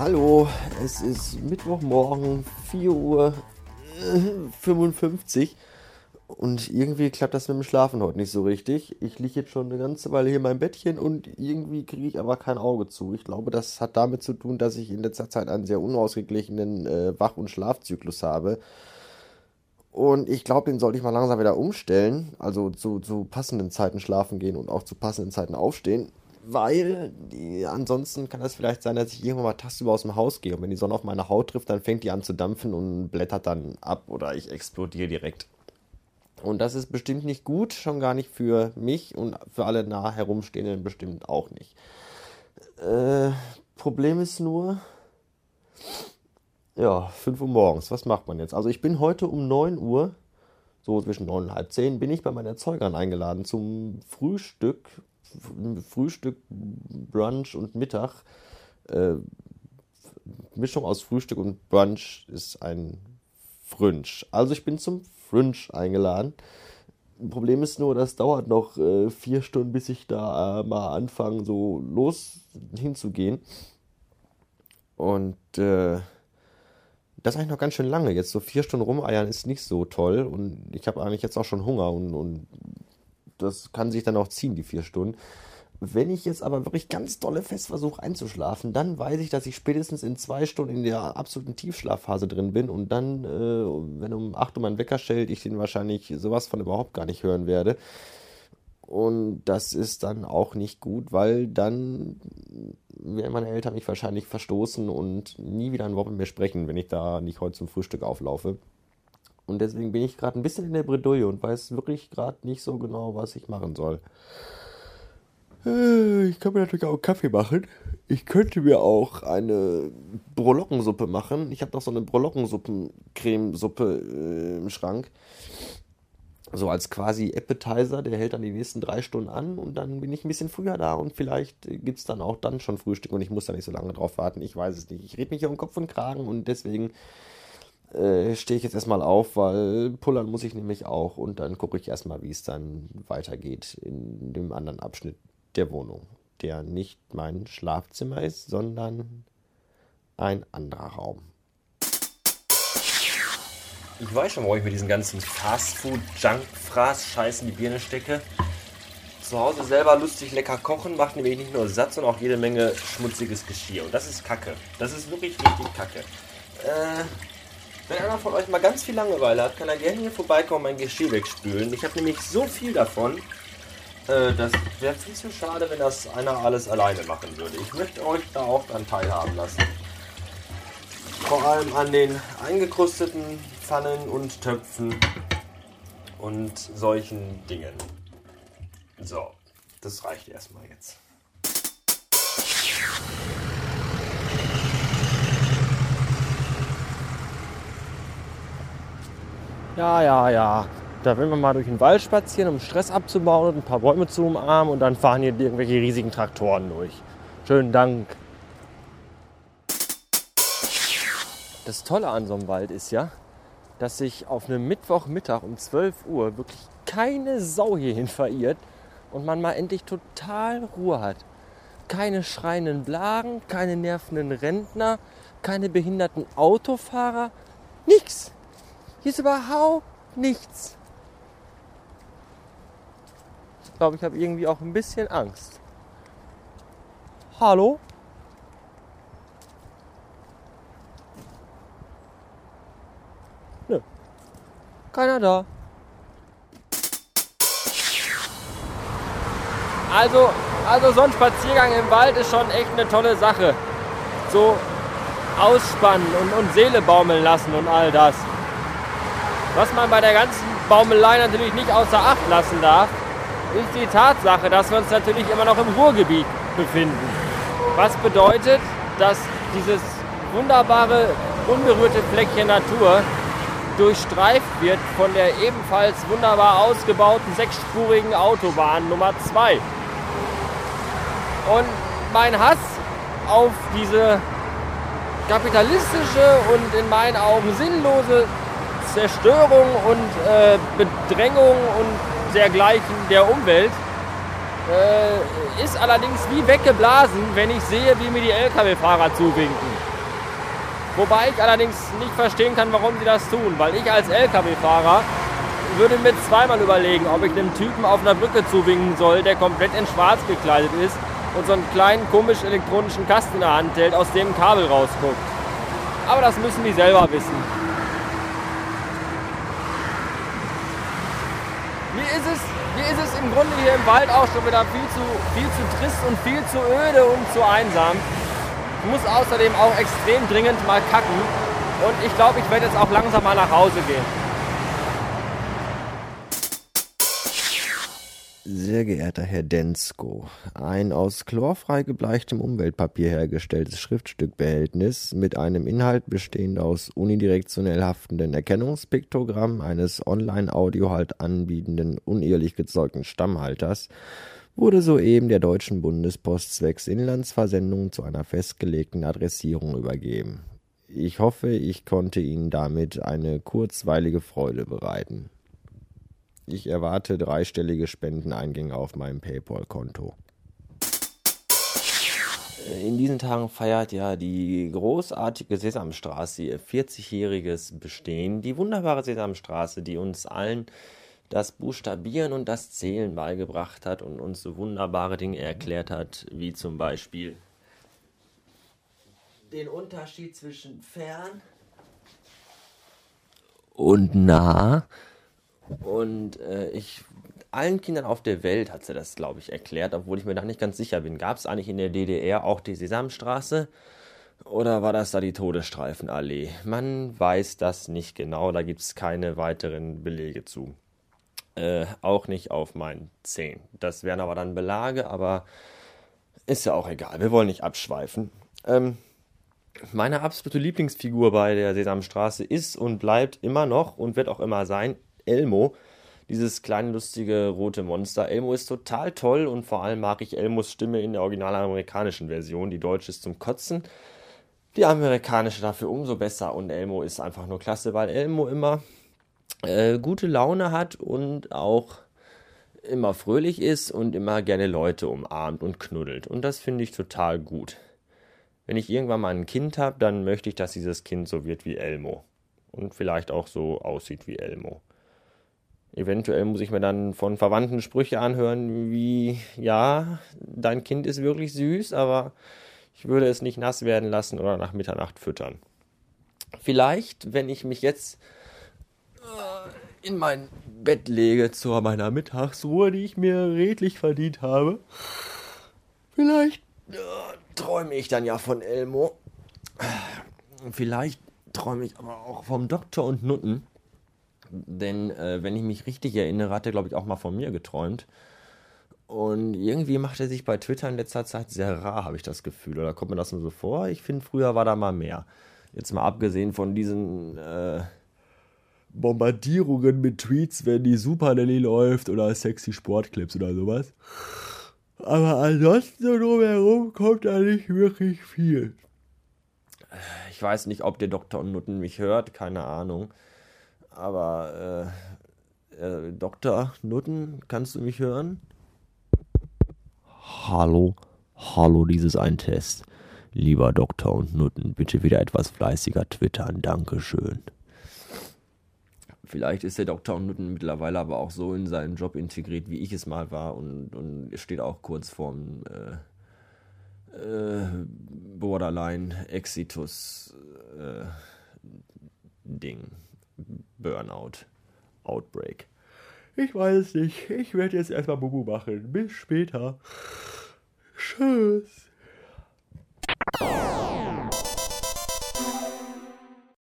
Hallo, es ist Mittwochmorgen, 4 Uhr 55 und irgendwie klappt das mit dem Schlafen heute nicht so richtig. Ich liege jetzt schon eine ganze Weile hier in meinem Bettchen und irgendwie kriege ich aber kein Auge zu. Ich glaube, das hat damit zu tun, dass ich in letzter Zeit einen sehr unausgeglichenen äh, Wach- und Schlafzyklus habe. Und ich glaube, den sollte ich mal langsam wieder umstellen. Also zu, zu passenden Zeiten schlafen gehen und auch zu passenden Zeiten aufstehen. Weil ansonsten kann es vielleicht sein, dass ich irgendwann mal tagsüber aus dem Haus gehe. Und wenn die Sonne auf meine Haut trifft, dann fängt die an zu dampfen und blättert dann ab oder ich explodiere direkt. Und das ist bestimmt nicht gut, schon gar nicht für mich und für alle nah herumstehenden bestimmt auch nicht. Äh, Problem ist nur, ja, 5 Uhr morgens, was macht man jetzt? Also ich bin heute um 9 Uhr, so zwischen 9 und halb 10, bin ich bei meinen Erzeugern eingeladen zum Frühstück, Frühstück, Brunch und Mittag. Äh, Mischung aus Frühstück und Brunch ist ein Frünsch. Also ich bin zum Fringe eingeladen. Problem ist nur, das dauert noch äh, vier Stunden, bis ich da äh, mal anfange, so los hinzugehen. Und äh, das ist eigentlich noch ganz schön lange. Jetzt so vier Stunden rumeiern ist nicht so toll. Und ich habe eigentlich jetzt auch schon Hunger und, und das kann sich dann auch ziehen, die vier Stunden. Wenn ich jetzt aber wirklich ganz dolle fest versuche einzuschlafen, dann weiß ich, dass ich spätestens in zwei Stunden in der absoluten Tiefschlafphase drin bin und dann, äh, wenn um 8 Uhr mein Wecker stellt, ich den wahrscheinlich sowas von überhaupt gar nicht hören werde. Und das ist dann auch nicht gut, weil dann werden meine Eltern mich wahrscheinlich verstoßen und nie wieder ein Wort mit mir sprechen, wenn ich da nicht heute zum Frühstück auflaufe. Und deswegen bin ich gerade ein bisschen in der Bredouille und weiß wirklich gerade nicht so genau, was ich machen soll. Äh, ich kann mir natürlich auch Kaffee machen. Ich könnte mir auch eine Brolockensuppe machen. Ich habe noch so eine Brolockensuppen-Cremesuppe äh, im Schrank. So als quasi Appetizer, der hält dann die nächsten drei Stunden an und dann bin ich ein bisschen früher da und vielleicht gibt es dann auch dann schon Frühstück und ich muss da nicht so lange drauf warten. Ich weiß es nicht. Ich rede mich hier um Kopf und Kragen und deswegen äh, stehe ich jetzt erstmal auf, weil pullern muss ich nämlich auch und dann gucke ich erstmal, wie es dann weitergeht in dem anderen Abschnitt der Wohnung, der nicht mein Schlafzimmer ist, sondern ein anderer Raum. Ich weiß schon, warum ich mir diesen ganzen Fastfood, Junk-Fraß, Scheiß in die Birne stecke. Zu Hause selber lustig lecker kochen macht nämlich nicht nur Satz, sondern auch jede Menge schmutziges Geschirr. Und das ist Kacke. Das ist wirklich richtig Kacke. Äh, wenn einer von euch mal ganz viel Langeweile hat, kann er gerne hier vorbeikommen und mein Geschirr wegspülen. Ich habe nämlich so viel davon, äh, das wäre viel zu schade, wenn das einer alles alleine machen würde. Ich möchte euch da auch dann teilhaben lassen. Vor allem an den eingekrusteten Pfannen und Töpfen und solchen Dingen. So, das reicht erstmal jetzt. Ja, ja, ja. Da will man mal durch den Wald spazieren, um Stress abzubauen und ein paar Bäume zu umarmen und dann fahren hier irgendwelche riesigen Traktoren durch. Schönen Dank. Das Tolle an so einem Wald ist ja, dass sich auf einem Mittwochmittag um 12 Uhr wirklich keine Sau hierhin verirrt und man mal endlich total Ruhe hat. Keine schreienden Blagen, keine nervenden Rentner, keine behinderten Autofahrer, nichts. Hier ist überhaupt nichts glaube, ich habe irgendwie auch ein bisschen Angst. Hallo? Nö. Keiner da. Also, also so ein Spaziergang im Wald ist schon echt eine tolle Sache. So ausspannen und, und Seele baumeln lassen und all das. Was man bei der ganzen Baumelei natürlich nicht außer Acht lassen darf, ist die Tatsache, dass wir uns natürlich immer noch im Ruhrgebiet befinden. Was bedeutet, dass dieses wunderbare, unberührte Fleckchen Natur durchstreift wird von der ebenfalls wunderbar ausgebauten sechsspurigen Autobahn Nummer 2. Und mein Hass auf diese kapitalistische und in meinen Augen sinnlose Zerstörung und äh, Bedrängung und dergleichen der Umwelt. Äh, ist allerdings wie weggeblasen, wenn ich sehe, wie mir die Lkw-Fahrer zuwinken. Wobei ich allerdings nicht verstehen kann, warum sie das tun, weil ich als Lkw-Fahrer würde mir zweimal überlegen, ob ich einem Typen auf einer Brücke zuwinken soll, der komplett in schwarz gekleidet ist und so einen kleinen komisch elektronischen Kasten in der Hand hält, aus dem ein Kabel rausguckt. Aber das müssen die selber wissen. Ist es, mir ist es im Grunde hier im Wald auch schon wieder viel zu, viel zu trist und viel zu öde und zu einsam. Ich muss außerdem auch extrem dringend mal kacken. Und ich glaube, ich werde jetzt auch langsam mal nach Hause gehen. Sehr geehrter Herr Densko, ein aus chlorfrei gebleichtem Umweltpapier hergestelltes Schriftstückbehältnis mit einem Inhalt bestehend aus unidirektionell haftenden Erkennungspiktogrammen eines online-audio halt anbietenden unehrlich gezeugten Stammhalters wurde soeben der Deutschen Bundespost zwecks Inlandsversendung zu einer festgelegten Adressierung übergeben. Ich hoffe, ich konnte Ihnen damit eine kurzweilige Freude bereiten. Ich erwarte dreistellige Spendeneingänge auf meinem PayPal-Konto. In diesen Tagen feiert ja die großartige Sesamstraße ihr 40-jähriges Bestehen. Die wunderbare Sesamstraße, die uns allen das Buchstabieren und das Zählen beigebracht hat und uns so wunderbare Dinge erklärt hat, wie zum Beispiel den Unterschied zwischen fern und nah und äh, ich, allen Kindern auf der Welt hat sie das, glaube ich, erklärt, obwohl ich mir da nicht ganz sicher bin. Gab es eigentlich in der DDR auch die Sesamstraße? Oder war das da die Todesstreifenallee? Man weiß das nicht genau, da gibt es keine weiteren Belege zu. Äh, auch nicht auf meinen Zehen. Das wären aber dann Belage, aber ist ja auch egal. Wir wollen nicht abschweifen. Ähm, meine absolute Lieblingsfigur bei der Sesamstraße ist und bleibt immer noch und wird auch immer sein Elmo. Dieses kleine lustige rote Monster. Elmo ist total toll und vor allem mag ich Elmos Stimme in der original amerikanischen Version. Die deutsche ist zum Kotzen. Die amerikanische dafür umso besser und Elmo ist einfach nur klasse, weil Elmo immer äh, gute Laune hat und auch immer fröhlich ist und immer gerne Leute umarmt und knuddelt. Und das finde ich total gut. Wenn ich irgendwann mal ein Kind habe, dann möchte ich, dass dieses Kind so wird wie Elmo. Und vielleicht auch so aussieht wie Elmo. Eventuell muss ich mir dann von Verwandten Sprüche anhören, wie, ja, dein Kind ist wirklich süß, aber ich würde es nicht nass werden lassen oder nach Mitternacht füttern. Vielleicht, wenn ich mich jetzt äh, in mein Bett lege zu meiner Mittagsruhe, die ich mir redlich verdient habe, vielleicht äh, träume ich dann ja von Elmo. Vielleicht träume ich aber auch vom Doktor und Nutten. Denn äh, wenn ich mich richtig erinnere, hat er, glaube ich, auch mal von mir geträumt. Und irgendwie macht er sich bei Twitter in letzter Zeit sehr rar, habe ich das Gefühl. Oder kommt mir das nur so vor? Ich finde, früher war da mal mehr. Jetzt mal abgesehen von diesen äh, Bombardierungen mit Tweets, wenn die Super Nelly läuft oder sexy Sportclips oder sowas. Aber ansonsten so drumherum kommt da nicht wirklich viel. Ich weiß nicht, ob der und Nutten mich hört, keine Ahnung. Aber äh, äh, Dr. Nutten, kannst du mich hören? Hallo, hallo, dieses ein Test. Lieber Doktor und Nutten, bitte wieder etwas fleißiger twittern, Dankeschön. Vielleicht ist der Doktor und Nutten mittlerweile aber auch so in seinen Job integriert, wie ich es mal war und, und steht auch kurz vorm äh, äh, Borderline Exitus äh, Ding. Burnout. Outbreak. Ich weiß es nicht. Ich werde jetzt erstmal Bubu machen. Bis später. Tschüss.